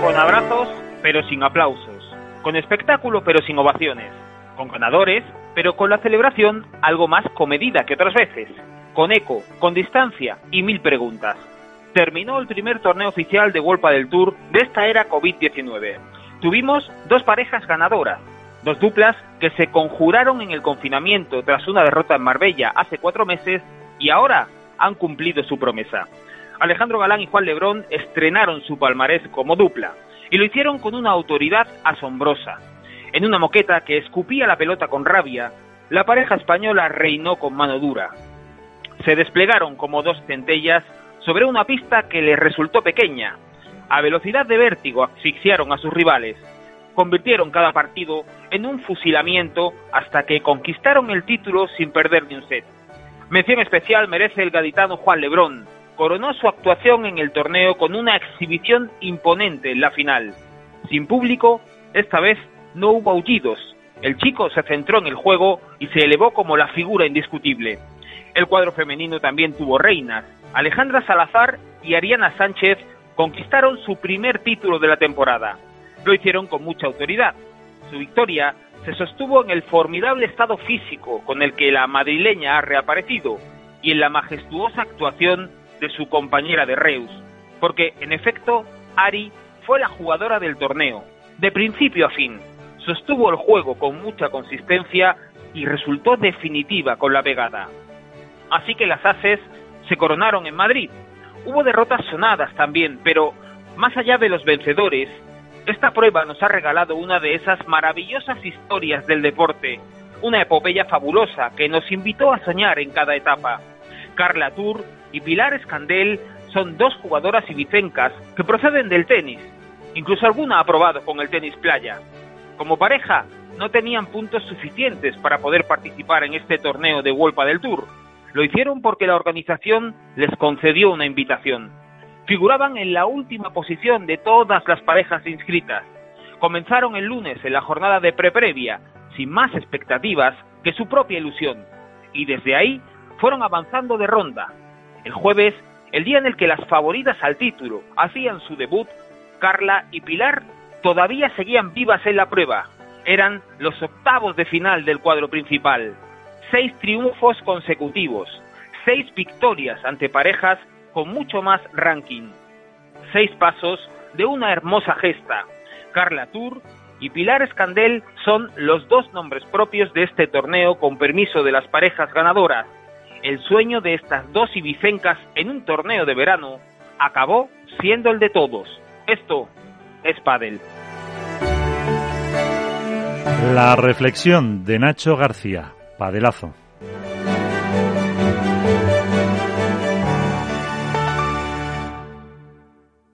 Con abrazos, pero sin aplausos. Con espectáculo, pero sin ovaciones. Con ganadores, pero con la celebración algo más comedida que otras veces. Con eco, con distancia y mil preguntas. Terminó el primer torneo oficial de Wolpa del Tour de esta era COVID-19. Tuvimos dos parejas ganadoras, dos duplas que se conjuraron en el confinamiento tras una derrota en Marbella hace cuatro meses y ahora han cumplido su promesa. Alejandro Galán y Juan Lebrón estrenaron su palmarés como dupla y lo hicieron con una autoridad asombrosa. En una moqueta que escupía la pelota con rabia, la pareja española reinó con mano dura. Se desplegaron como dos centellas sobre una pista que les resultó pequeña. A velocidad de vértigo asfixiaron a sus rivales. Convirtieron cada partido en un fusilamiento hasta que conquistaron el título sin perder ni un set. Mención especial merece el gaditano Juan Lebrón, coronó su actuación en el torneo con una exhibición imponente en la final. Sin público, esta vez no hubo aullidos. El chico se centró en el juego y se elevó como la figura indiscutible. El cuadro femenino también tuvo reinas. Alejandra Salazar y Ariana Sánchez conquistaron su primer título de la temporada. Lo hicieron con mucha autoridad. Su victoria se sostuvo en el formidable estado físico con el que la madrileña ha reaparecido y en la majestuosa actuación de su compañera de Reus, porque en efecto Ari fue la jugadora del torneo, de principio a fin, sostuvo el juego con mucha consistencia y resultó definitiva con la pegada. Así que las Ases se coronaron en Madrid. Hubo derrotas sonadas también, pero más allá de los vencedores, esta prueba nos ha regalado una de esas maravillosas historias del deporte, una epopeya fabulosa que nos invitó a soñar en cada etapa. Carla Tour y Pilar Escandel son dos jugadoras ibicencas que proceden del tenis. Incluso alguna ha probado con el tenis playa. Como pareja, no tenían puntos suficientes para poder participar en este torneo de Wolpa del Tour. Lo hicieron porque la organización les concedió una invitación. Figuraban en la última posición de todas las parejas inscritas. Comenzaron el lunes en la jornada de preprevia, sin más expectativas que su propia ilusión, y desde ahí fueron avanzando de ronda, el jueves, el día en el que las favoritas al título hacían su debut, Carla y Pilar todavía seguían vivas en la prueba. Eran los octavos de final del cuadro principal. Seis triunfos consecutivos, seis victorias ante parejas con mucho más ranking. Seis pasos de una hermosa gesta. Carla Tour y Pilar Escandel son los dos nombres propios de este torneo con permiso de las parejas ganadoras el sueño de estas dos ibicencas en un torneo de verano acabó siendo el de todos. Esto es Padel. La reflexión de Nacho García, Padelazo.